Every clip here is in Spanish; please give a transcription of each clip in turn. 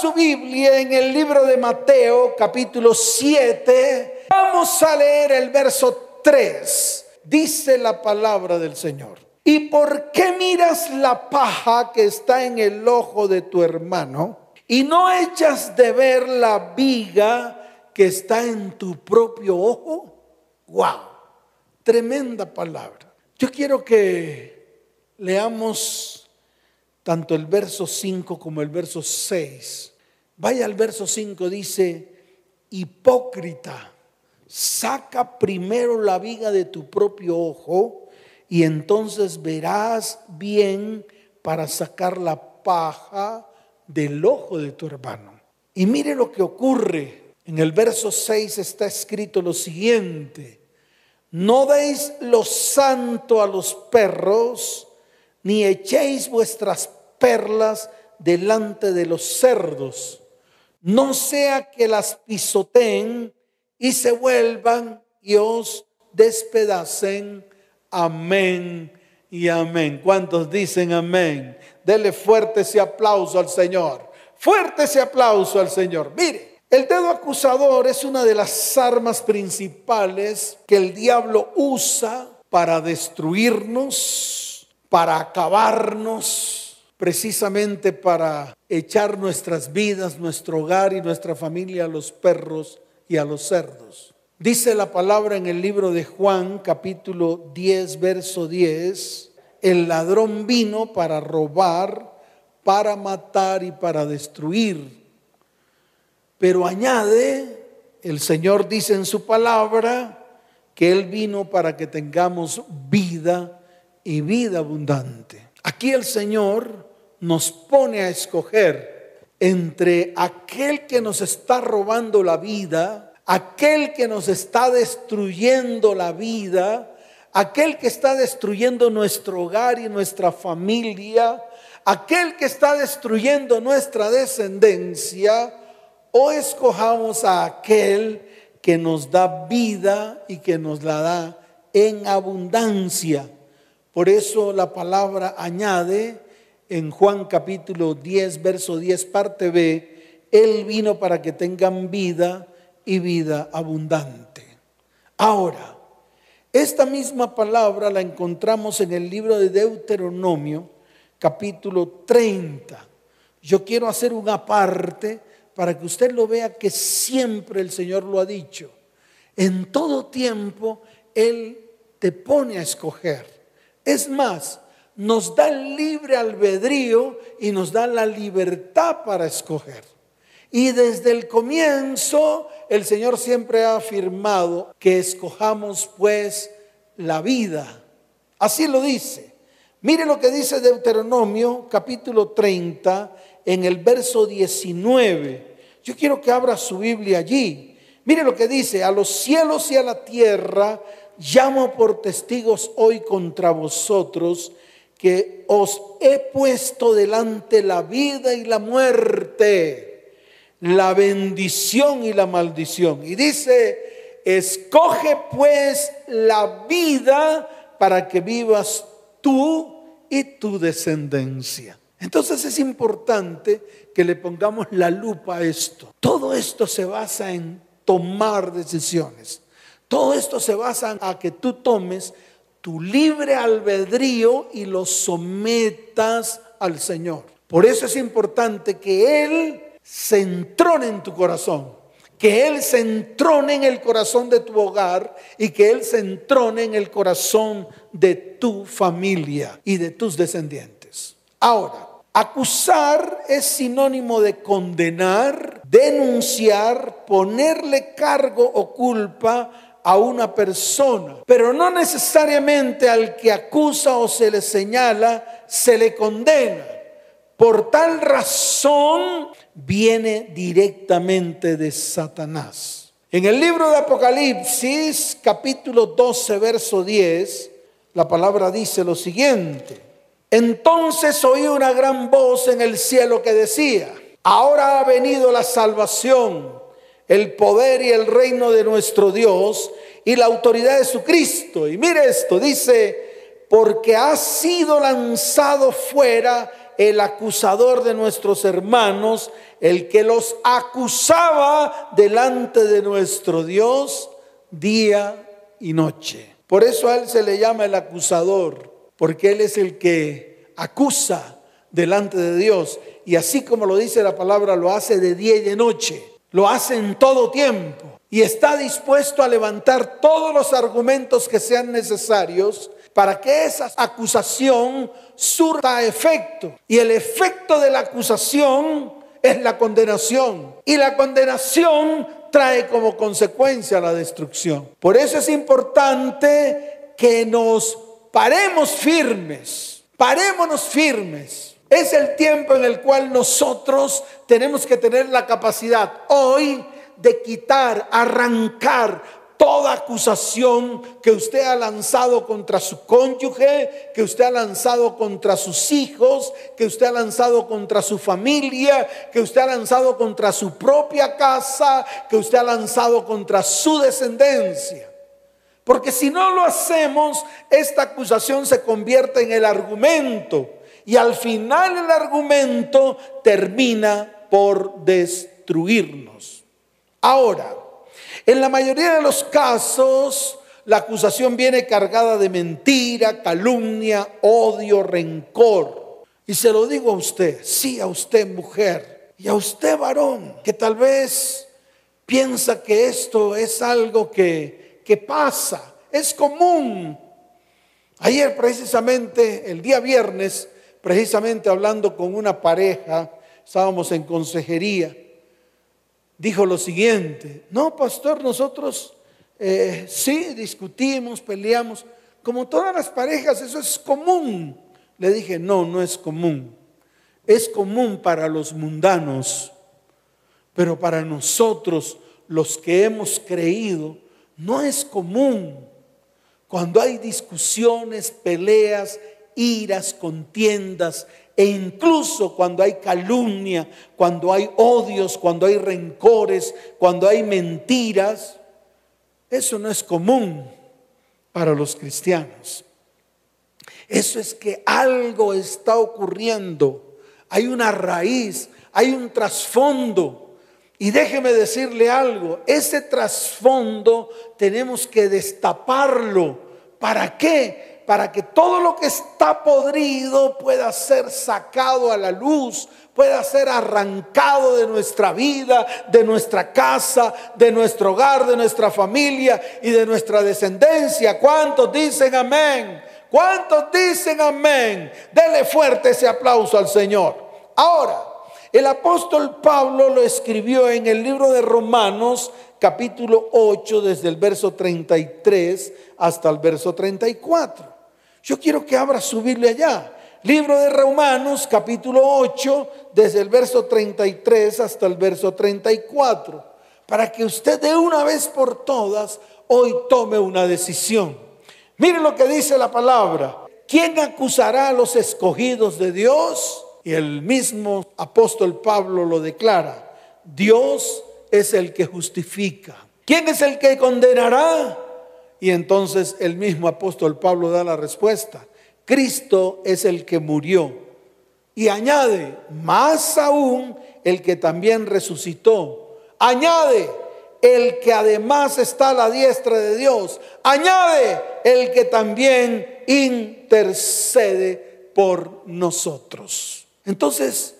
su Biblia en el libro de Mateo capítulo 7, vamos a leer el verso 3. Dice la palabra del Señor. ¿Y por qué miras la paja que está en el ojo de tu hermano y no echas de ver la viga que está en tu propio ojo? ¡Wow! Tremenda palabra. Yo quiero que leamos tanto el verso 5 como el verso 6. Vaya al verso 5, dice, hipócrita, saca primero la viga de tu propio ojo y entonces verás bien para sacar la paja del ojo de tu hermano. Y mire lo que ocurre. En el verso 6 está escrito lo siguiente. No deis lo santo a los perros, ni echéis vuestras perlas delante de los cerdos. No sea que las pisoteen y se vuelvan y os despedacen Amén y amén. ¿Cuántos dicen amén? Dele fuerte ese aplauso al Señor. Fuerte ese aplauso al Señor. Mire, el dedo acusador es una de las armas principales que el diablo usa para destruirnos, para acabarnos, precisamente para echar nuestras vidas, nuestro hogar y nuestra familia a los perros y a los cerdos. Dice la palabra en el libro de Juan capítulo 10, verso 10, el ladrón vino para robar, para matar y para destruir. Pero añade, el Señor dice en su palabra, que Él vino para que tengamos vida y vida abundante. Aquí el Señor nos pone a escoger entre aquel que nos está robando la vida, aquel que nos está destruyendo la vida, aquel que está destruyendo nuestro hogar y nuestra familia, aquel que está destruyendo nuestra descendencia, o escojamos a aquel que nos da vida y que nos la da en abundancia. Por eso la palabra añade en Juan capítulo 10, verso 10, parte B, Él vino para que tengan vida y vida abundante. Ahora, esta misma palabra la encontramos en el libro de Deuteronomio, capítulo 30. Yo quiero hacer una parte para que usted lo vea que siempre el Señor lo ha dicho. En todo tiempo Él te pone a escoger. Es más, nos da el libre albedrío y nos da la libertad para escoger. Y desde el comienzo el Señor siempre ha afirmado que escojamos pues la vida. Así lo dice. Mire lo que dice Deuteronomio capítulo 30 en el verso 19. Yo quiero que abra su Biblia allí. Mire lo que dice, a los cielos y a la tierra llamo por testigos hoy contra vosotros que os he puesto delante la vida y la muerte la bendición y la maldición. Y dice, escoge pues la vida para que vivas tú y tu descendencia. Entonces es importante que le pongamos la lupa a esto. Todo esto se basa en tomar decisiones. Todo esto se basa en a que tú tomes tu libre albedrío y lo sometas al Señor. Por eso es importante que Él se entrone en tu corazón, que Él se entrone en el corazón de tu hogar y que Él se entrone en el corazón de tu familia y de tus descendientes. Ahora, acusar es sinónimo de condenar, denunciar, ponerle cargo o culpa a una persona, pero no necesariamente al que acusa o se le señala se le condena. Por tal razón viene directamente de Satanás. En el libro de Apocalipsis, capítulo 12, verso 10, la palabra dice lo siguiente. Entonces oí una gran voz en el cielo que decía, ahora ha venido la salvación, el poder y el reino de nuestro Dios y la autoridad de su Cristo. Y mire esto, dice, porque ha sido lanzado fuera el acusador de nuestros hermanos, el que los acusaba delante de nuestro Dios día y noche. Por eso a él se le llama el acusador, porque él es el que acusa delante de Dios. Y así como lo dice la palabra, lo hace de día y de noche, lo hace en todo tiempo. Y está dispuesto a levantar todos los argumentos que sean necesarios para que esa acusación surta efecto. Y el efecto de la acusación es la condenación. Y la condenación trae como consecuencia la destrucción. Por eso es importante que nos paremos firmes, parémonos firmes. Es el tiempo en el cual nosotros tenemos que tener la capacidad hoy de quitar, arrancar toda acusación que usted ha lanzado contra su cónyuge, que usted ha lanzado contra sus hijos, que usted ha lanzado contra su familia, que usted ha lanzado contra su propia casa, que usted ha lanzado contra su descendencia. Porque si no lo hacemos, esta acusación se convierte en el argumento y al final el argumento termina por destruirnos. Ahora, en la mayoría de los casos, la acusación viene cargada de mentira, calumnia, odio, rencor. Y se lo digo a usted, sí a usted mujer y a usted varón, que tal vez piensa que esto es algo que, que pasa, es común. Ayer precisamente, el día viernes, precisamente hablando con una pareja, estábamos en consejería dijo lo siguiente, no, pastor, nosotros eh, sí discutimos, peleamos, como todas las parejas, eso es común. Le dije, no, no es común. Es común para los mundanos, pero para nosotros, los que hemos creído, no es común. Cuando hay discusiones, peleas, iras, contiendas, e incluso cuando hay calumnia, cuando hay odios, cuando hay rencores, cuando hay mentiras, eso no es común para los cristianos. Eso es que algo está ocurriendo. Hay una raíz, hay un trasfondo. Y déjeme decirle algo, ese trasfondo tenemos que destaparlo. ¿Para qué? Para que todo lo que está podrido pueda ser sacado a la luz, pueda ser arrancado de nuestra vida, de nuestra casa, de nuestro hogar, de nuestra familia y de nuestra descendencia. ¿Cuántos dicen amén? ¿Cuántos dicen amén? Dele fuerte ese aplauso al Señor. Ahora, el apóstol Pablo lo escribió en el libro de Romanos capítulo 8 desde el verso 33 hasta el verso 34. Yo quiero que abra su Biblia allá. Libro de Romanos, capítulo 8, desde el verso 33 hasta el verso 34, para que usted de una vez por todas hoy tome una decisión. Mire lo que dice la palabra. ¿Quién acusará a los escogidos de Dios? Y el mismo apóstol Pablo lo declara. Dios es el que justifica. ¿Quién es el que condenará? Y entonces el mismo apóstol Pablo da la respuesta. Cristo es el que murió. Y añade, más aún, el que también resucitó. Añade, el que además está a la diestra de Dios. Añade, el que también intercede por nosotros. Entonces,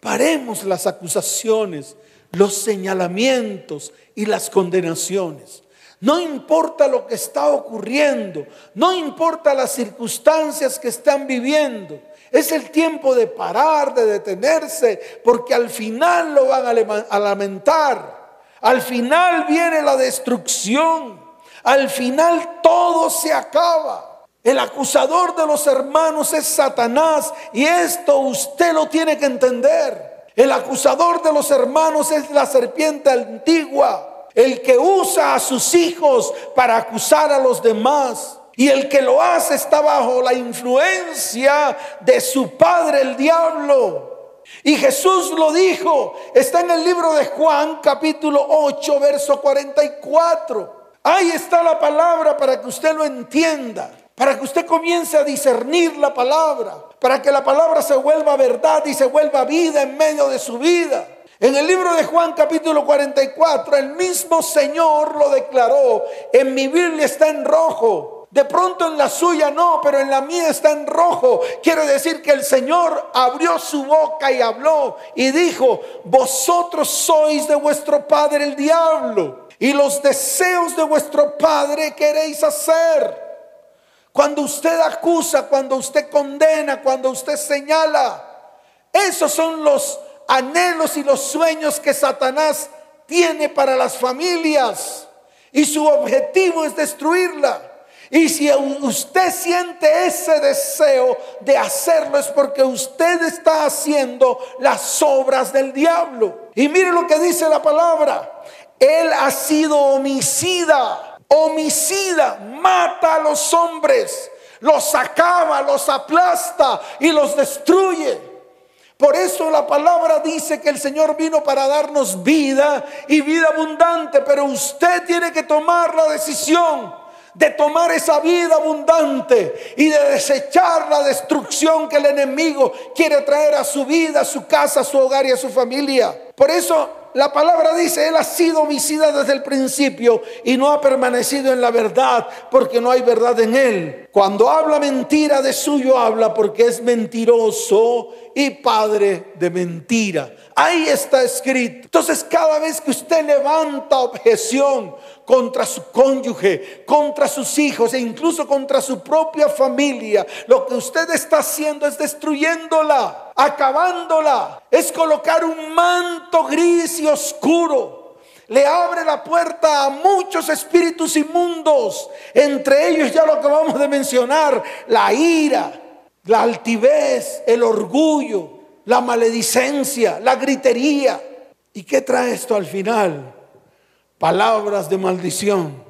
paremos las acusaciones, los señalamientos y las condenaciones. No importa lo que está ocurriendo, no importa las circunstancias que están viviendo. Es el tiempo de parar, de detenerse, porque al final lo van a lamentar. Al final viene la destrucción. Al final todo se acaba. El acusador de los hermanos es Satanás y esto usted lo tiene que entender. El acusador de los hermanos es la serpiente antigua el que usa a sus hijos para acusar a los demás. Y el que lo hace está bajo la influencia de su padre el diablo. Y Jesús lo dijo, está en el libro de Juan capítulo 8, verso 44. Ahí está la palabra para que usted lo entienda. para que usted comience a discernir la palabra, para que la palabra se vuelva verdad y se vuelva vida en medio de su vida. En el libro de Juan capítulo 44, el mismo Señor lo declaró. En mi Biblia está en rojo. De pronto en la suya no, pero en la mía está en rojo. Quiere decir que el Señor abrió su boca y habló y dijo, vosotros sois de vuestro padre el diablo y los deseos de vuestro padre queréis hacer. Cuando usted acusa, cuando usted condena, cuando usted señala, esos son los anhelos y los sueños que Satanás tiene para las familias. Y su objetivo es destruirla. Y si usted siente ese deseo de hacerlo es porque usted está haciendo las obras del diablo. Y mire lo que dice la palabra. Él ha sido homicida, homicida, mata a los hombres, los acaba, los aplasta y los destruye. Por eso la palabra dice que el Señor vino para darnos vida y vida abundante, pero usted tiene que tomar la decisión de tomar esa vida abundante y de desechar la destrucción que el enemigo quiere traer a su vida, a su casa, a su hogar y a su familia. Por eso la palabra dice, Él ha sido homicida desde el principio y no ha permanecido en la verdad porque no hay verdad en Él. Cuando habla mentira de suyo habla porque es mentiroso y padre de mentira. Ahí está escrito. Entonces cada vez que usted levanta objeción contra su cónyuge, contra sus hijos e incluso contra su propia familia, lo que usted está haciendo es destruyéndola, acabándola. Es colocar un manto y oscuro le abre la puerta a muchos espíritus inmundos. Entre ellos ya lo acabamos de mencionar, la ira, la altivez, el orgullo, la maledicencia, la gritería. ¿Y qué trae esto al final? Palabras de maldición.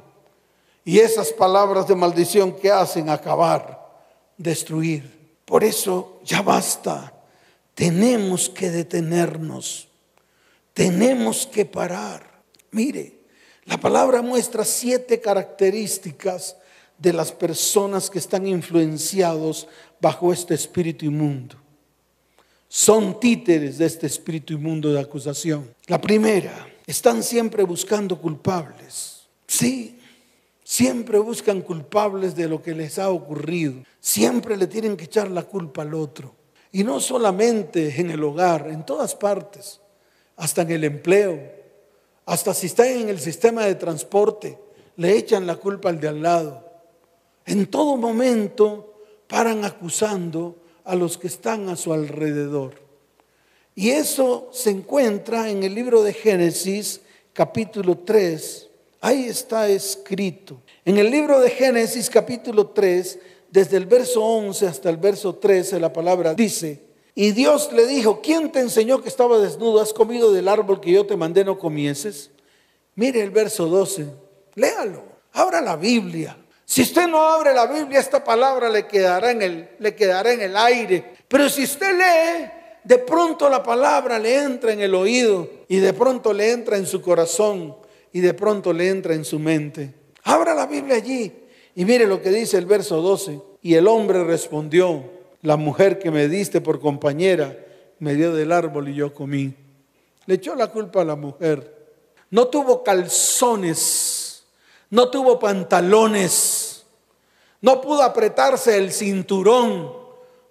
Y esas palabras de maldición que hacen acabar, destruir. Por eso ya basta. Tenemos que detenernos. Tenemos que parar. Mire, la palabra muestra siete características de las personas que están influenciados bajo este espíritu inmundo. Son títeres de este espíritu inmundo de acusación. La primera, están siempre buscando culpables. Sí, siempre buscan culpables de lo que les ha ocurrido. Siempre le tienen que echar la culpa al otro. Y no solamente en el hogar, en todas partes, hasta en el empleo, hasta si están en el sistema de transporte, le echan la culpa al de al lado. En todo momento paran acusando a los que están a su alrededor. Y eso se encuentra en el libro de Génesis capítulo 3. Ahí está escrito. En el libro de Génesis capítulo 3, desde el verso 11 hasta el verso 13, la palabra dice, y Dios le dijo, ¿quién te enseñó que estaba desnudo? ¿Has comido del árbol que yo te mandé no comieses? Mire el verso 12, léalo, abra la Biblia. Si usted no abre la Biblia, esta palabra le quedará en el, le quedará en el aire. Pero si usted lee, de pronto la palabra le entra en el oído y de pronto le entra en su corazón y de pronto le entra en su mente. Abra la Biblia allí y mire lo que dice el verso 12. Y el hombre respondió, la mujer que me diste por compañera me dio del árbol y yo comí. Le echó la culpa a la mujer. No tuvo calzones, no tuvo pantalones, no pudo apretarse el cinturón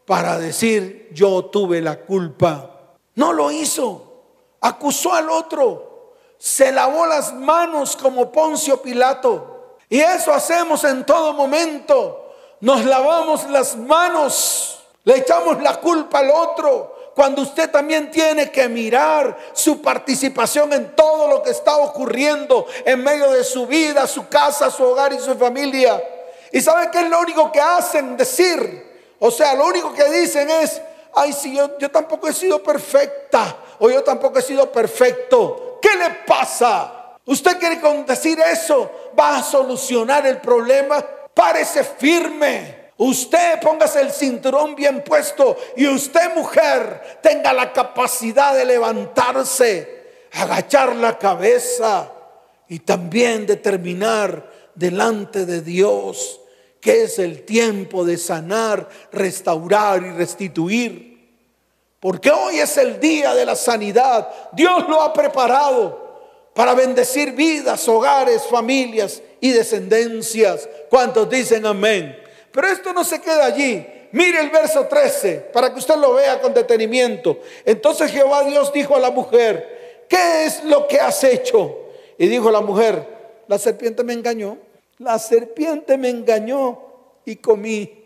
para decir yo tuve la culpa. No lo hizo, acusó al otro, se lavó las manos como Poncio Pilato. Y eso hacemos en todo momento. Nos lavamos las manos le echamos la culpa al otro cuando usted también tiene que mirar su participación en todo lo que está ocurriendo en medio de su vida, su casa, su hogar y su familia. ¿Y sabe qué es lo único que hacen decir? O sea, lo único que dicen es, ay, si yo, yo tampoco he sido perfecta o yo tampoco he sido perfecto. ¿Qué le pasa? ¿Usted quiere con decir eso va a solucionar el problema? Párese firme. Usted póngase el cinturón bien puesto y usted mujer tenga la capacidad de levantarse, agachar la cabeza y también determinar delante de Dios que es el tiempo de sanar, restaurar y restituir. Porque hoy es el día de la sanidad. Dios lo ha preparado para bendecir vidas, hogares, familias y descendencias. ¿Cuántos dicen amén? Pero esto no se queda allí. Mire el verso 13 para que usted lo vea con detenimiento. Entonces Jehová Dios dijo a la mujer, ¿qué es lo que has hecho? Y dijo la mujer, la serpiente me engañó la serpiente me engañó y comí.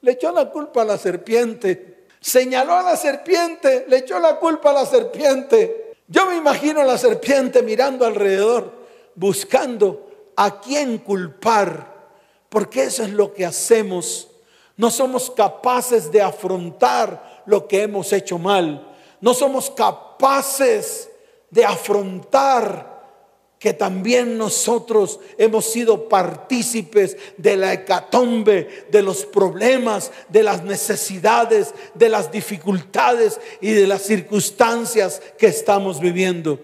Le echó la culpa a la serpiente. Señaló a la serpiente, le echó la culpa a la serpiente. Yo me imagino a la serpiente mirando alrededor, buscando a quién culpar, porque eso es lo que hacemos. No somos capaces de afrontar lo que hemos hecho mal. No somos capaces de afrontar que también nosotros hemos sido partícipes de la hecatombe, de los problemas, de las necesidades, de las dificultades y de las circunstancias que estamos viviendo.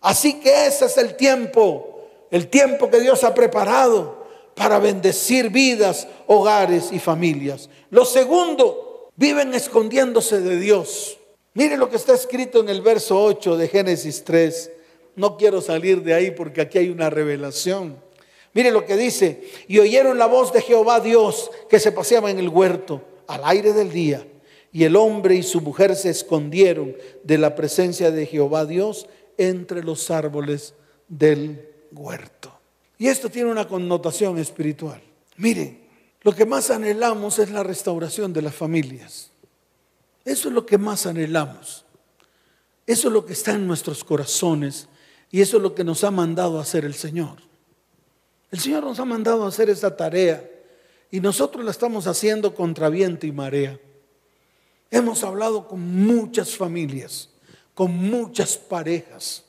Así que ese es el tiempo, el tiempo que Dios ha preparado para bendecir vidas, hogares y familias. Lo segundo, viven escondiéndose de Dios. Mire lo que está escrito en el verso 8 de Génesis 3. No quiero salir de ahí porque aquí hay una revelación. Mire lo que dice, y oyeron la voz de Jehová Dios que se paseaba en el huerto al aire del día. Y el hombre y su mujer se escondieron de la presencia de Jehová Dios entre los árboles del huerto. Y esto tiene una connotación espiritual. Miren, lo que más anhelamos es la restauración de las familias. Eso es lo que más anhelamos. Eso es lo que está en nuestros corazones y eso es lo que nos ha mandado a hacer el Señor. El Señor nos ha mandado a hacer esta tarea y nosotros la estamos haciendo contra viento y marea. Hemos hablado con muchas familias, con muchas parejas.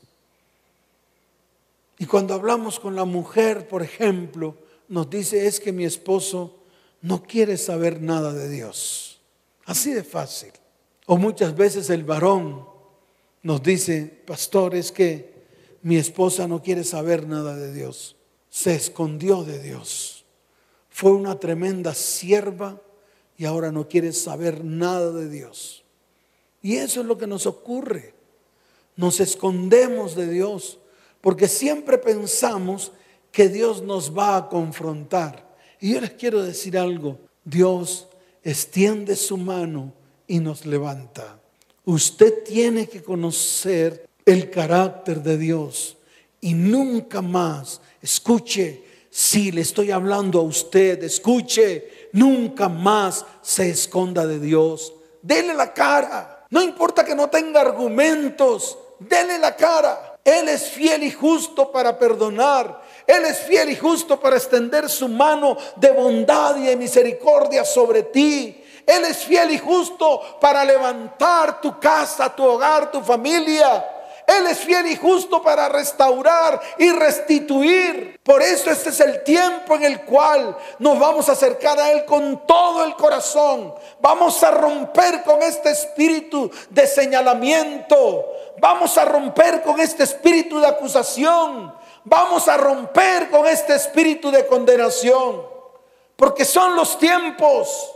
Y cuando hablamos con la mujer, por ejemplo, nos dice, es que mi esposo no quiere saber nada de Dios. Así de fácil. O muchas veces el varón nos dice, pastor, es que mi esposa no quiere saber nada de Dios. Se escondió de Dios. Fue una tremenda sierva y ahora no quiere saber nada de Dios. Y eso es lo que nos ocurre. Nos escondemos de Dios porque siempre pensamos que Dios nos va a confrontar. Y yo les quiero decir algo. Dios extiende su mano y nos levanta. Usted tiene que conocer el carácter de Dios y nunca más, escuche, si le estoy hablando a usted, escuche, nunca más se esconda de Dios. Dele la cara. No importa que no tenga argumentos, dele la cara. Él es fiel y justo para perdonar. Él es fiel y justo para extender su mano de bondad y de misericordia sobre ti. Él es fiel y justo para levantar tu casa, tu hogar, tu familia. Él es fiel y justo para restaurar y restituir. Por eso este es el tiempo en el cual nos vamos a acercar a Él con todo el corazón. Vamos a romper con este espíritu de señalamiento. Vamos a romper con este espíritu de acusación. Vamos a romper con este espíritu de condenación. Porque son los tiempos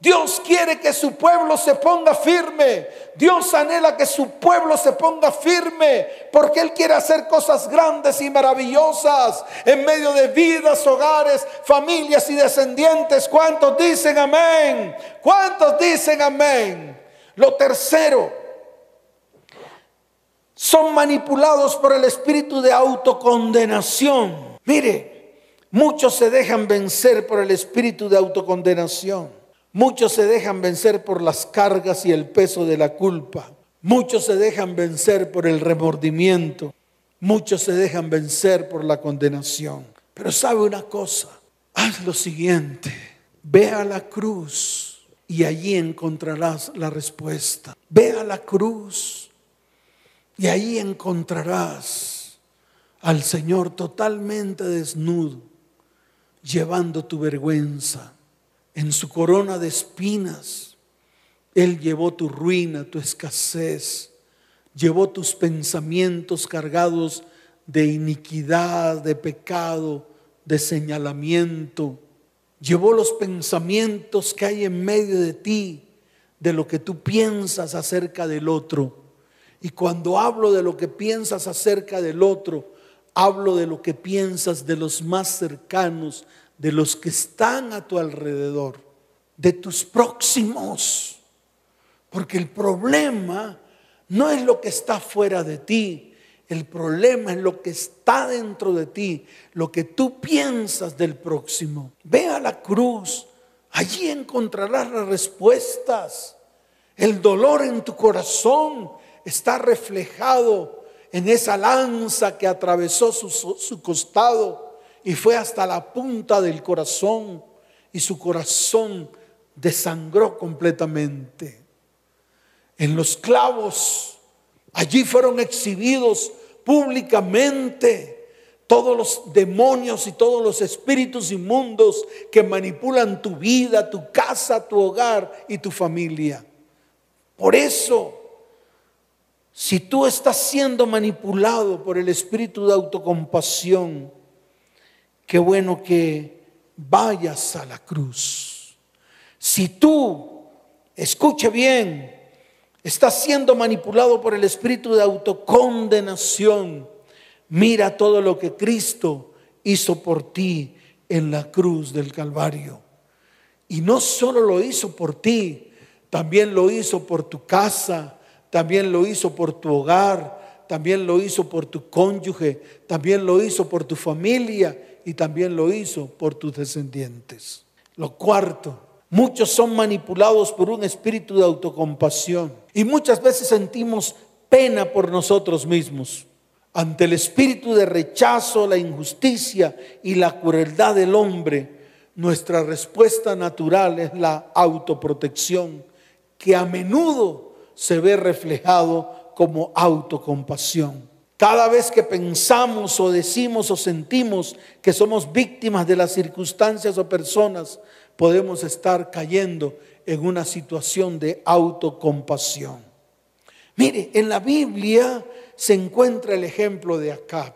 Dios quiere que su pueblo se ponga firme. Dios anhela que su pueblo se ponga firme porque Él quiere hacer cosas grandes y maravillosas en medio de vidas, hogares, familias y descendientes. ¿Cuántos dicen amén? ¿Cuántos dicen amén? Lo tercero, son manipulados por el espíritu de autocondenación. Mire, muchos se dejan vencer por el espíritu de autocondenación. Muchos se dejan vencer por las cargas y el peso de la culpa. Muchos se dejan vencer por el remordimiento. Muchos se dejan vencer por la condenación. Pero sabe una cosa, haz lo siguiente, ve a la cruz y allí encontrarás la respuesta. Ve a la cruz y allí encontrarás al Señor totalmente desnudo, llevando tu vergüenza en su corona de espinas. Él llevó tu ruina, tu escasez, llevó tus pensamientos cargados de iniquidad, de pecado, de señalamiento. llevó los pensamientos que hay en medio de ti, de lo que tú piensas acerca del otro. Y cuando hablo de lo que piensas acerca del otro, hablo de lo que piensas de los más cercanos, de los que están a tu alrededor, de tus próximos. Porque el problema no es lo que está fuera de ti, el problema es lo que está dentro de ti, lo que tú piensas del próximo. Ve a la cruz, allí encontrarás las respuestas. El dolor en tu corazón está reflejado en esa lanza que atravesó su, su costado y fue hasta la punta del corazón y su corazón desangró completamente. En los clavos, allí fueron exhibidos públicamente todos los demonios y todos los espíritus inmundos que manipulan tu vida, tu casa, tu hogar y tu familia. Por eso, si tú estás siendo manipulado por el espíritu de autocompasión, qué bueno que vayas a la cruz. Si tú, escuche bien, Estás siendo manipulado por el espíritu de autocondenación. Mira todo lo que Cristo hizo por ti en la cruz del Calvario. Y no solo lo hizo por ti, también lo hizo por tu casa, también lo hizo por tu hogar, también lo hizo por tu cónyuge, también lo hizo por tu familia y también lo hizo por tus descendientes. Lo cuarto, Muchos son manipulados por un espíritu de autocompasión y muchas veces sentimos pena por nosotros mismos. Ante el espíritu de rechazo, la injusticia y la crueldad del hombre, nuestra respuesta natural es la autoprotección, que a menudo se ve reflejado como autocompasión. Cada vez que pensamos o decimos o sentimos que somos víctimas de las circunstancias o personas, podemos estar cayendo en una situación de autocompasión. Mire, en la Biblia se encuentra el ejemplo de Acab.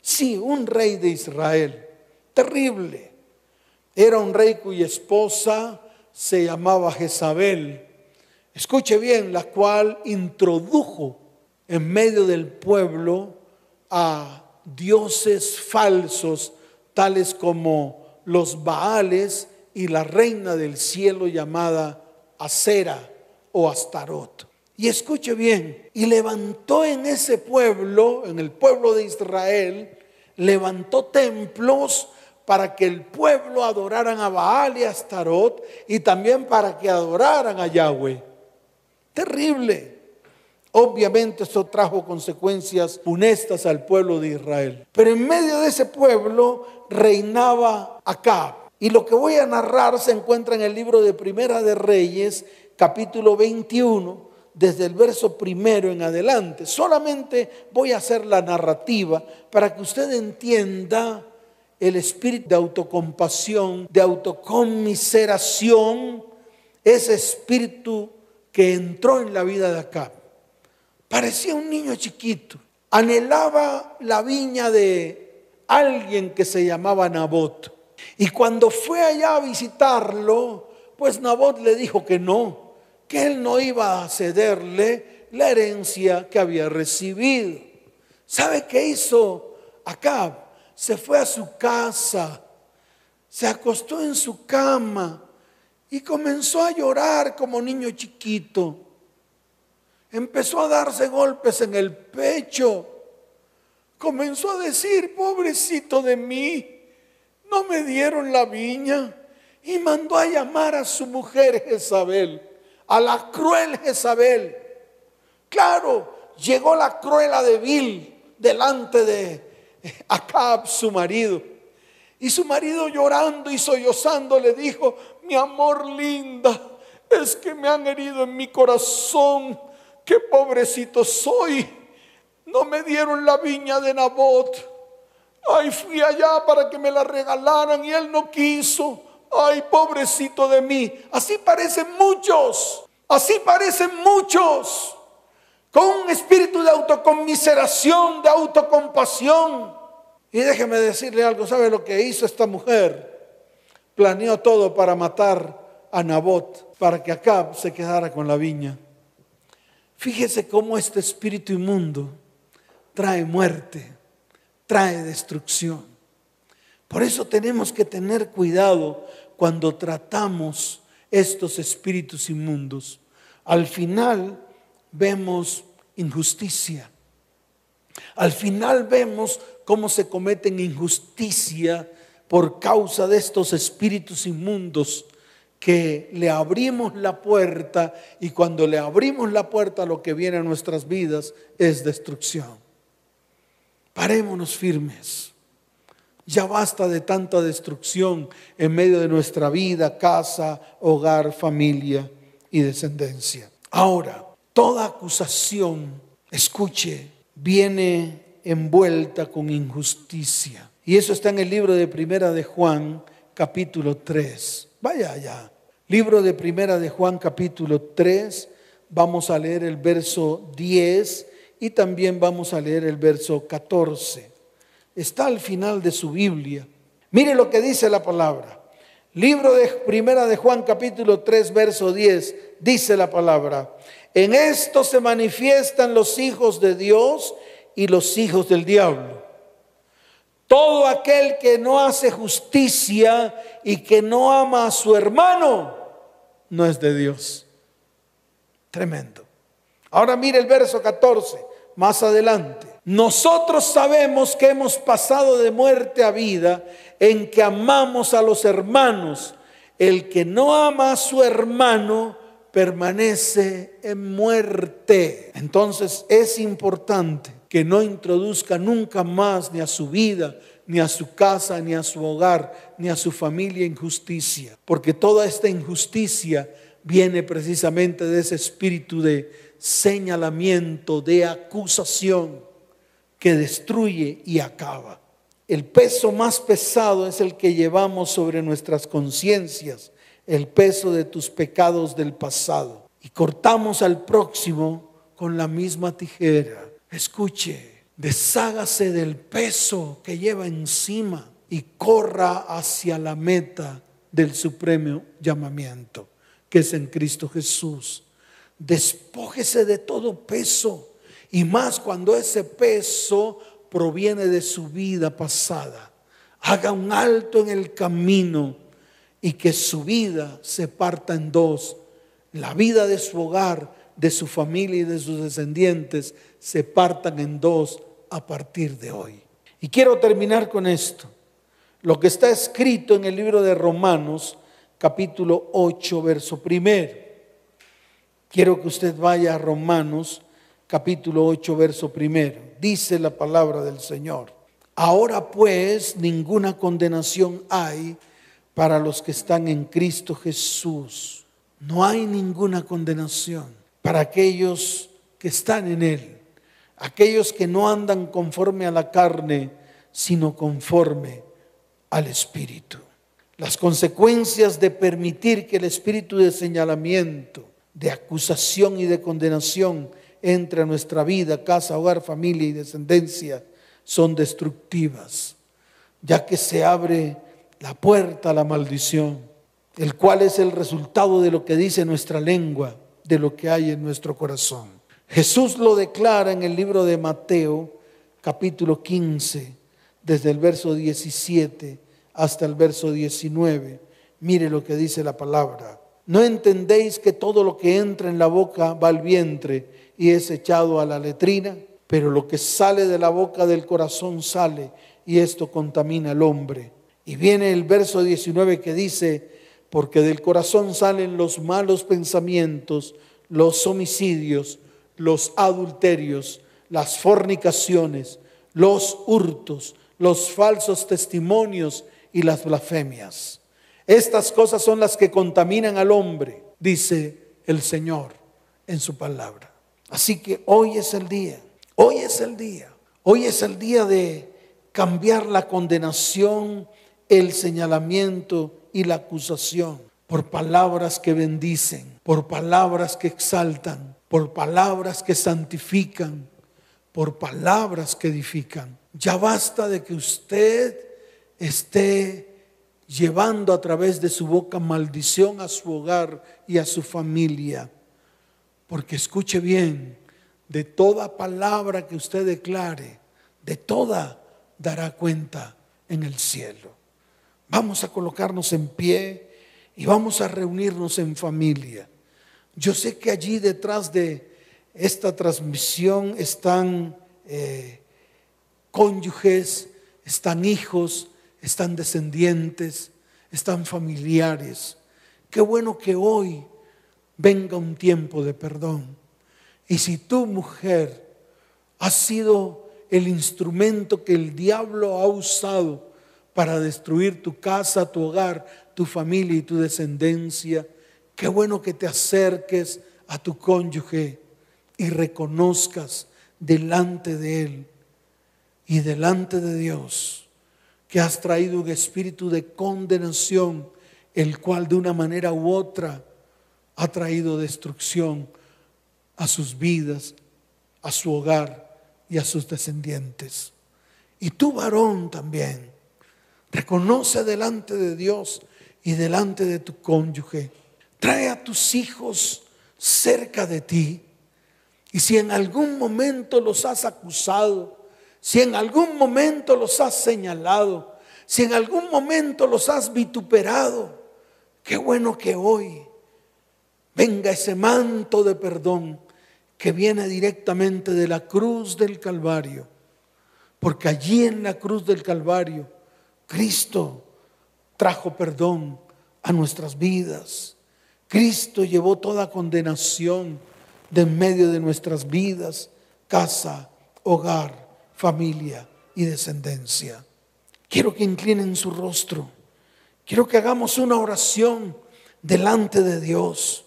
Sí, un rey de Israel, terrible. Era un rey cuya esposa se llamaba Jezabel. Escuche bien, la cual introdujo en medio del pueblo a dioses falsos, tales como los Baales y la reina del cielo llamada Acera o Astarot. Y escuche bien, y levantó en ese pueblo, en el pueblo de Israel, levantó templos para que el pueblo adoraran a Baal y a Astarot y también para que adoraran a Yahweh. Terrible. Obviamente esto trajo consecuencias funestas al pueblo de Israel. Pero en medio de ese pueblo reinaba Acab y lo que voy a narrar se encuentra en el libro de Primera de Reyes, capítulo 21, desde el verso primero en adelante. Solamente voy a hacer la narrativa para que usted entienda el espíritu de autocompasión, de autocomiseración, ese espíritu que entró en la vida de Acab. Parecía un niño chiquito, anhelaba la viña de alguien que se llamaba Nabot. Y cuando fue allá a visitarlo, pues Nabot le dijo que no, que él no iba a cederle la herencia que había recibido. ¿Sabe qué hizo Acab? Se fue a su casa, se acostó en su cama y comenzó a llorar como niño chiquito. Empezó a darse golpes en el pecho. Comenzó a decir, pobrecito de mí, no me dieron la viña. Y mandó a llamar a su mujer Jezabel, a la cruel Jezabel. Claro, llegó la cruela de Vil delante de Acab, su marido. Y su marido llorando y sollozando le dijo, mi amor linda, es que me han herido en mi corazón, qué pobrecito soy. No me dieron la viña de Nabot Ay, fui allá para que me la regalaran y él no quiso. Ay, pobrecito de mí. Así parecen muchos. Así parecen muchos. Con un espíritu de autocomiseración, de autocompasión. Y déjeme decirle algo, ¿sabe lo que hizo esta mujer? planeó todo para matar a Nabot, para que Acab se quedara con la viña. Fíjese cómo este espíritu inmundo trae muerte, trae destrucción. Por eso tenemos que tener cuidado cuando tratamos estos espíritus inmundos. Al final vemos injusticia. Al final vemos cómo se cometen injusticia por causa de estos espíritus inmundos que le abrimos la puerta y cuando le abrimos la puerta lo que viene a nuestras vidas es destrucción. Parémonos firmes. Ya basta de tanta destrucción en medio de nuestra vida, casa, hogar, familia y descendencia. Ahora, toda acusación, escuche, viene envuelta con injusticia. Y eso está en el libro de Primera de Juan, capítulo 3. Vaya allá. Libro de Primera de Juan, capítulo 3. Vamos a leer el verso 10 y también vamos a leer el verso 14 está al final de su Biblia. Mire lo que dice la palabra. Libro de Primera de Juan capítulo 3 verso 10 dice la palabra. En esto se manifiestan los hijos de Dios y los hijos del diablo. Todo aquel que no hace justicia y que no ama a su hermano no es de Dios. Tremendo. Ahora mire el verso 14, más adelante. Nosotros sabemos que hemos pasado de muerte a vida en que amamos a los hermanos. El que no ama a su hermano permanece en muerte. Entonces es importante que no introduzca nunca más ni a su vida, ni a su casa, ni a su hogar, ni a su familia injusticia. Porque toda esta injusticia viene precisamente de ese espíritu de señalamiento, de acusación que destruye y acaba. El peso más pesado es el que llevamos sobre nuestras conciencias, el peso de tus pecados del pasado. Y cortamos al próximo con la misma tijera. Escuche, deshágase del peso que lleva encima y corra hacia la meta del supremo llamamiento, que es en Cristo Jesús. Despójese de todo peso y más cuando ese peso proviene de su vida pasada. Haga un alto en el camino y que su vida se parta en dos. La vida de su hogar, de su familia y de sus descendientes se partan en dos a partir de hoy. Y quiero terminar con esto. Lo que está escrito en el libro de Romanos, capítulo 8, verso primero. Quiero que usted vaya a Romanos capítulo 8, verso primero. Dice la palabra del Señor. Ahora pues ninguna condenación hay para los que están en Cristo Jesús. No hay ninguna condenación para aquellos que están en Él. Aquellos que no andan conforme a la carne, sino conforme al Espíritu. Las consecuencias de permitir que el espíritu de señalamiento, de acusación y de condenación entre nuestra vida, casa, hogar, familia y descendencia son destructivas, ya que se abre la puerta a la maldición, el cual es el resultado de lo que dice nuestra lengua, de lo que hay en nuestro corazón. Jesús lo declara en el libro de Mateo, capítulo 15, desde el verso 17 hasta el verso 19. Mire lo que dice la palabra. ¿No entendéis que todo lo que entra en la boca va al vientre? y es echado a la letrina, pero lo que sale de la boca del corazón sale y esto contamina al hombre. Y viene el verso 19 que dice, porque del corazón salen los malos pensamientos, los homicidios, los adulterios, las fornicaciones, los hurtos, los falsos testimonios y las blasfemias. Estas cosas son las que contaminan al hombre, dice el Señor en su palabra. Así que hoy es el día, hoy es el día, hoy es el día de cambiar la condenación, el señalamiento y la acusación por palabras que bendicen, por palabras que exaltan, por palabras que santifican, por palabras que edifican. Ya basta de que usted esté llevando a través de su boca maldición a su hogar y a su familia. Porque escuche bien, de toda palabra que usted declare, de toda dará cuenta en el cielo. Vamos a colocarnos en pie y vamos a reunirnos en familia. Yo sé que allí detrás de esta transmisión están eh, cónyuges, están hijos, están descendientes, están familiares. Qué bueno que hoy venga un tiempo de perdón. Y si tu mujer ha sido el instrumento que el diablo ha usado para destruir tu casa, tu hogar, tu familia y tu descendencia, qué bueno que te acerques a tu cónyuge y reconozcas delante de él y delante de Dios que has traído un espíritu de condenación, el cual de una manera u otra ha traído destrucción a sus vidas, a su hogar y a sus descendientes. Y tú varón también, reconoce delante de Dios y delante de tu cónyuge, trae a tus hijos cerca de ti. Y si en algún momento los has acusado, si en algún momento los has señalado, si en algún momento los has vituperado, qué bueno que hoy venga ese manto de perdón que viene directamente de la cruz del Calvario. Porque allí en la cruz del Calvario, Cristo trajo perdón a nuestras vidas. Cristo llevó toda condenación de en medio de nuestras vidas, casa, hogar, familia y descendencia. Quiero que inclinen su rostro. Quiero que hagamos una oración delante de Dios.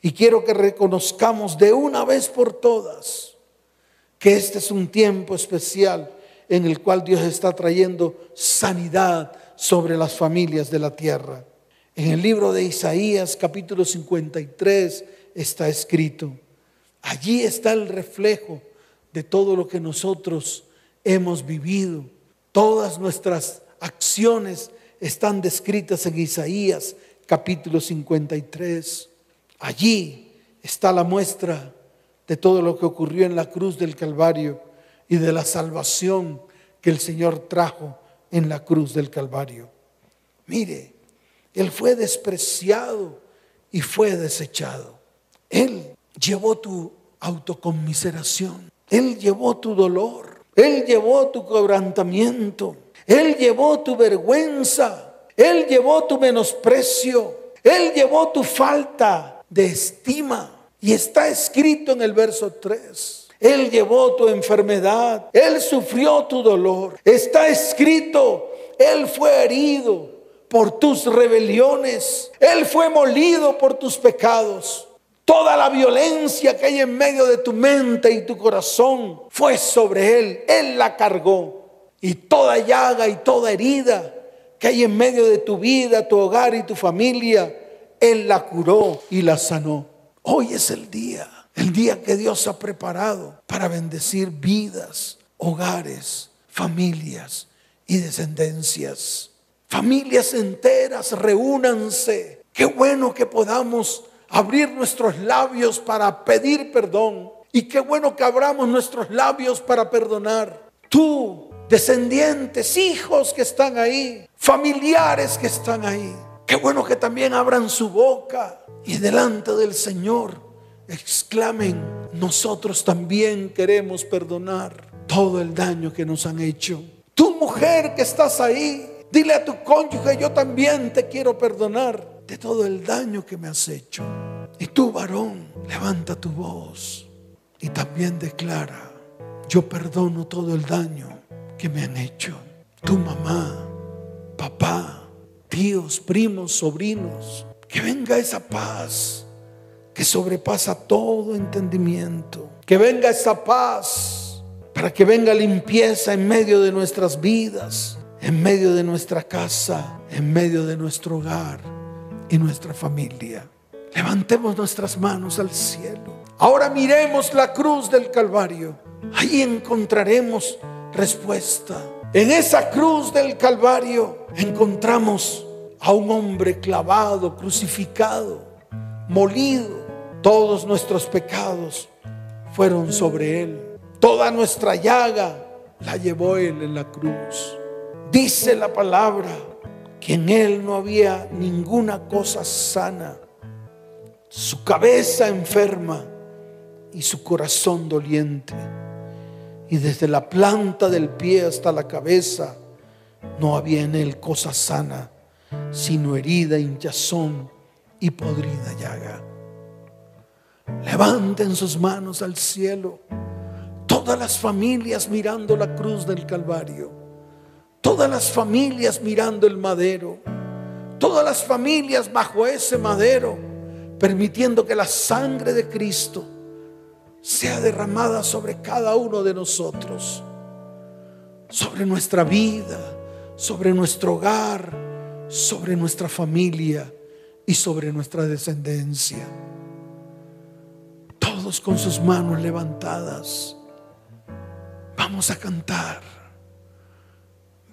Y quiero que reconozcamos de una vez por todas que este es un tiempo especial en el cual Dios está trayendo sanidad sobre las familias de la tierra. En el libro de Isaías capítulo 53 está escrito, allí está el reflejo de todo lo que nosotros hemos vivido. Todas nuestras acciones están descritas en Isaías capítulo 53. Allí está la muestra de todo lo que ocurrió en la cruz del Calvario y de la salvación que el Señor trajo en la cruz del Calvario. Mire, Él fue despreciado y fue desechado. Él llevó tu autoconmiseración. Él llevó tu dolor. Él llevó tu quebrantamiento. Él llevó tu vergüenza. Él llevó tu menosprecio. Él llevó tu falta de estima. Y está escrito en el verso 3. Él llevó tu enfermedad, Él sufrió tu dolor. Está escrito, Él fue herido por tus rebeliones, Él fue molido por tus pecados. Toda la violencia que hay en medio de tu mente y tu corazón fue sobre Él, Él la cargó. Y toda llaga y toda herida que hay en medio de tu vida, tu hogar y tu familia, él la curó y la sanó. Hoy es el día, el día que Dios ha preparado para bendecir vidas, hogares, familias y descendencias. Familias enteras, reúnanse. Qué bueno que podamos abrir nuestros labios para pedir perdón. Y qué bueno que abramos nuestros labios para perdonar. Tú, descendientes, hijos que están ahí, familiares que están ahí Qué bueno que también abran su boca y delante del Señor exclamen, nosotros también queremos perdonar todo el daño que nos han hecho. Tu mujer que estás ahí, dile a tu cónyuge, yo también te quiero perdonar de todo el daño que me has hecho. Y tú, varón, levanta tu voz y también declara, yo perdono todo el daño que me han hecho. Tu mamá, papá, tíos, primos, sobrinos. Que venga esa paz que sobrepasa todo entendimiento. Que venga esa paz para que venga limpieza en medio de nuestras vidas, en medio de nuestra casa, en medio de nuestro hogar y nuestra familia. Levantemos nuestras manos al cielo. Ahora miremos la cruz del Calvario. Ahí encontraremos respuesta. En esa cruz del Calvario encontramos a un hombre clavado, crucificado, molido. Todos nuestros pecados fueron sobre él. Toda nuestra llaga la llevó él en la cruz. Dice la palabra que en él no había ninguna cosa sana. Su cabeza enferma y su corazón doliente. Y desde la planta del pie hasta la cabeza no había en él cosa sana, sino herida, hinchazón y podrida llaga. Levanten sus manos al cielo. Todas las familias mirando la cruz del Calvario. Todas las familias mirando el madero. Todas las familias bajo ese madero, permitiendo que la sangre de Cristo sea derramada sobre cada uno de nosotros, sobre nuestra vida, sobre nuestro hogar, sobre nuestra familia y sobre nuestra descendencia. Todos con sus manos levantadas. Vamos a cantar.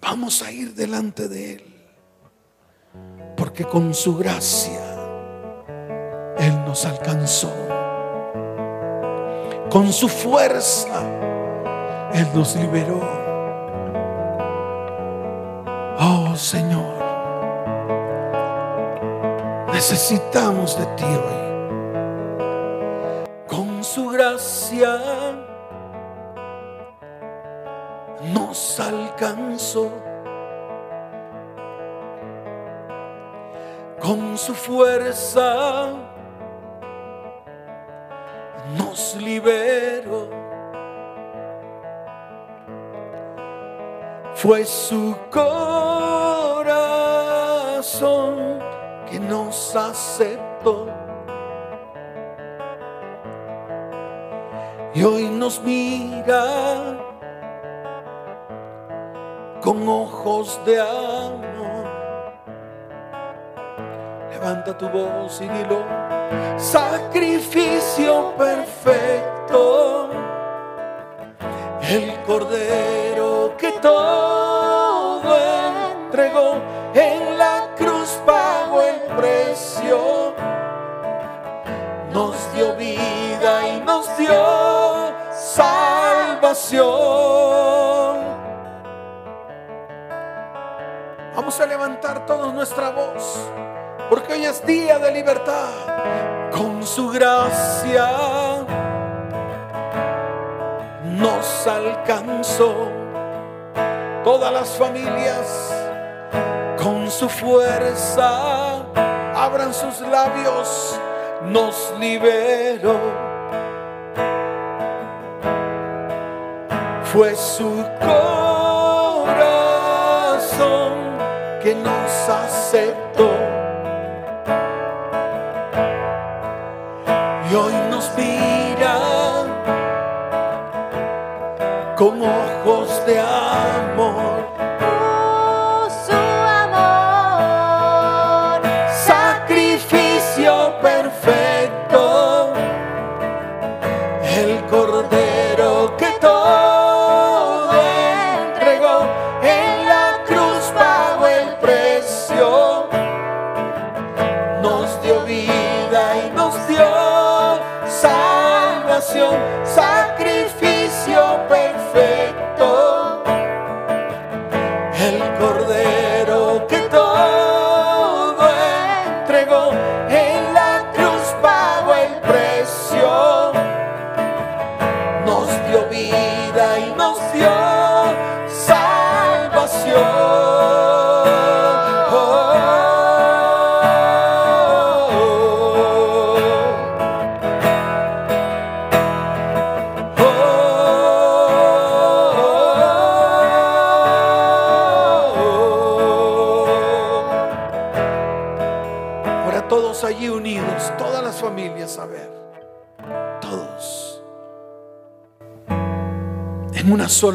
Vamos a ir delante de Él. Porque con su gracia Él nos alcanzó. Con su fuerza Él nos liberó. Oh Señor, necesitamos de ti hoy. Con su gracia nos alcanzó. Con su fuerza nos liberó. Fue su corazón que nos aceptó. Y hoy nos mira con ojos de amor. Levanta tu voz y dilo, sacrificio perfecto, el cordero que todo entregó en la cruz pagó el precio, nos dio vida y nos dio salvación. Levantar todos nuestra voz, porque hoy es día de libertad. Con su gracia nos alcanzó todas las familias. Con su fuerza, abran sus labios, nos liberó. Fue su corazón nos aceptó. Y hoy nos mira con ojos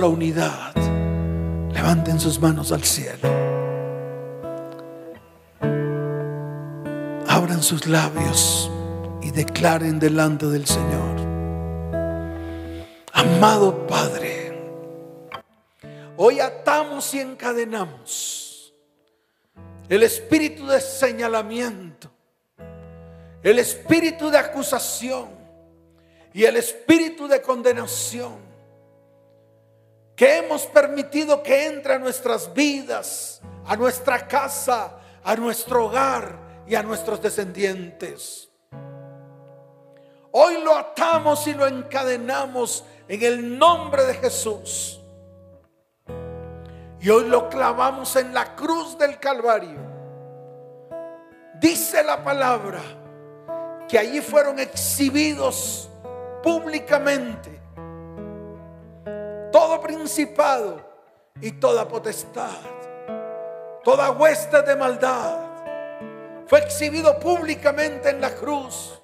sola unidad, levanten sus manos al cielo, abran sus labios y declaren delante del Señor, amado Padre, hoy atamos y encadenamos el espíritu de señalamiento, el espíritu de acusación y el espíritu de condenación que hemos permitido que entre a nuestras vidas, a nuestra casa, a nuestro hogar y a nuestros descendientes. Hoy lo atamos y lo encadenamos en el nombre de Jesús. Y hoy lo clavamos en la cruz del Calvario. Dice la palabra que allí fueron exhibidos públicamente todo principado y toda potestad, toda hueste de maldad. Fue exhibido públicamente en la cruz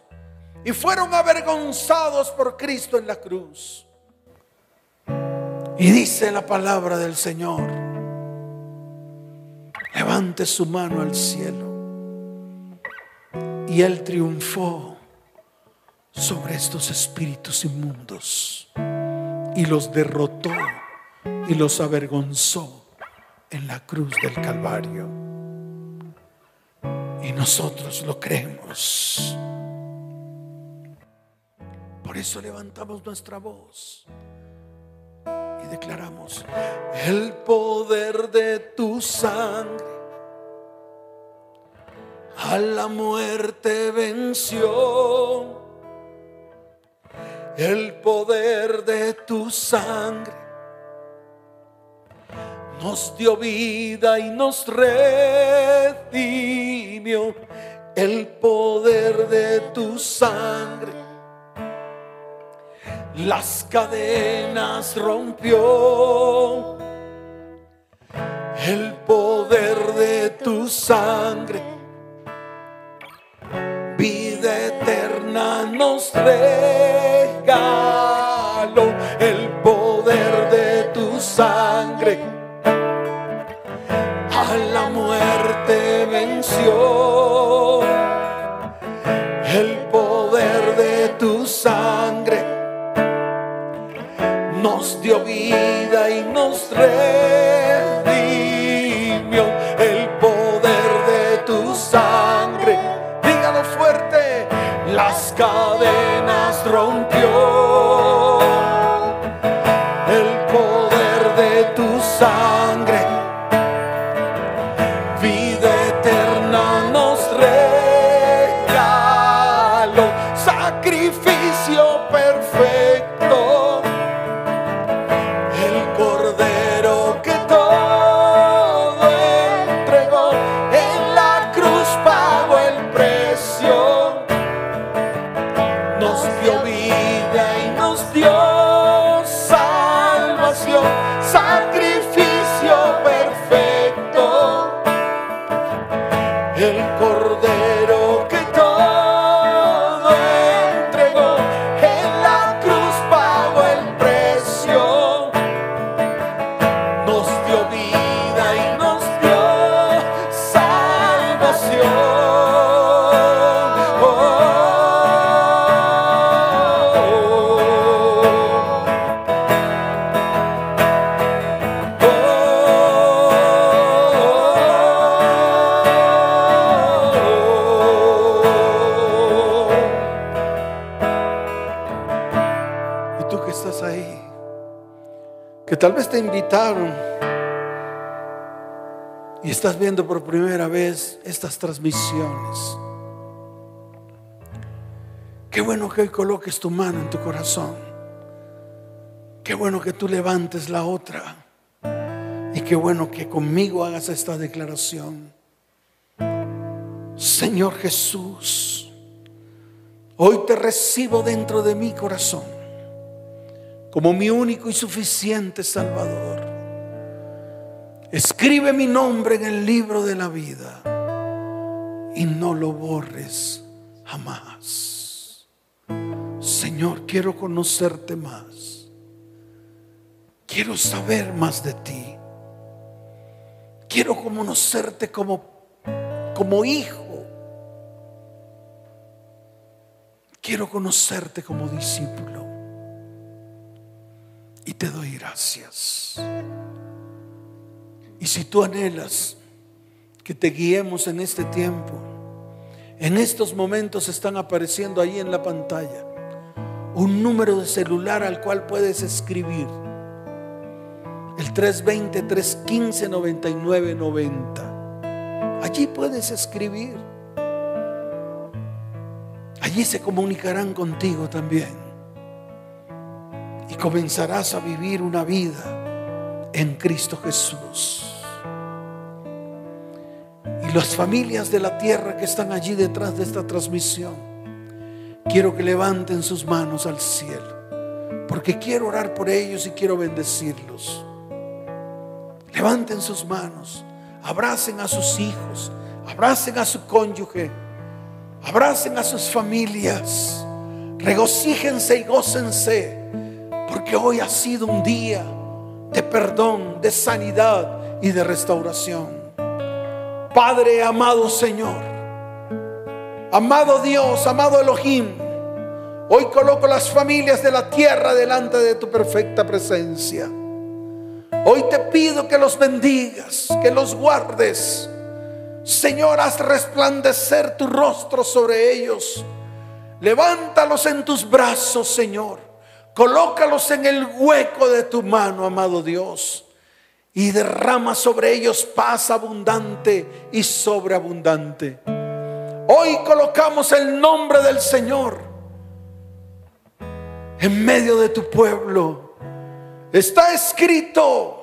y fueron avergonzados por Cristo en la cruz. Y dice la palabra del Señor levante su mano al cielo. Y él triunfó sobre estos espíritus inmundos y los derrotó y los avergonzó en la cruz del Calvario. Y nosotros lo creemos. Por eso levantamos nuestra voz y declaramos el poder de tu sangre. A la muerte venció el poder de tu sangre. Nos dio vida y nos redimió el poder de tu sangre las cadenas rompió. El poder de tu sangre, vida eterna nos regaló. El poder de tu sangre a la muerte venció. El poder de tu sangre nos dio vida y nos redimió nos estás viendo por primera vez estas transmisiones. Qué bueno que hoy coloques tu mano en tu corazón. Qué bueno que tú levantes la otra. Y qué bueno que conmigo hagas esta declaración. Señor Jesús, hoy te recibo dentro de mi corazón como mi único y suficiente Salvador. Escribe mi nombre en el libro de la vida y no lo borres jamás. Señor, quiero conocerte más. Quiero saber más de ti. Quiero conocerte como, como hijo. Quiero conocerte como discípulo. Y te doy gracias. Y si tú anhelas que te guiemos en este tiempo. En estos momentos están apareciendo ahí en la pantalla un número de celular al cual puedes escribir. El 320-315-9990. Allí puedes escribir. Allí se comunicarán contigo también. Y comenzarás a vivir una vida en Cristo Jesús. Las familias de la tierra que están allí detrás de esta transmisión, quiero que levanten sus manos al cielo. Porque quiero orar por ellos y quiero bendecirlos. Levanten sus manos, abracen a sus hijos, abracen a su cónyuge, abracen a sus familias, regocíjense y gócense, porque hoy ha sido un día de perdón, de sanidad y de restauración. Padre amado Señor, amado Dios, amado Elohim, hoy coloco las familias de la tierra delante de tu perfecta presencia. Hoy te pido que los bendigas, que los guardes. Señor, haz resplandecer tu rostro sobre ellos. Levántalos en tus brazos, Señor. Colócalos en el hueco de tu mano, amado Dios. Y derrama sobre ellos paz abundante y sobreabundante. Hoy colocamos el nombre del Señor en medio de tu pueblo. Está escrito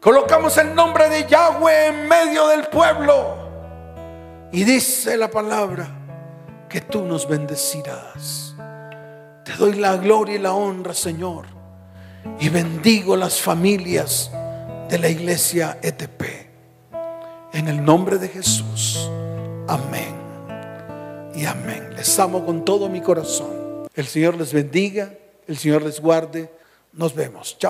Colocamos el nombre de Yahweh en medio del pueblo. Y dice la palabra que tú nos bendecirás. Te doy la gloria y la honra, Señor. Y bendigo las familias de la iglesia ETP. En el nombre de Jesús. Amén. Y amén. Les amo con todo mi corazón. El Señor les bendiga. El Señor les guarde. Nos vemos. Chao.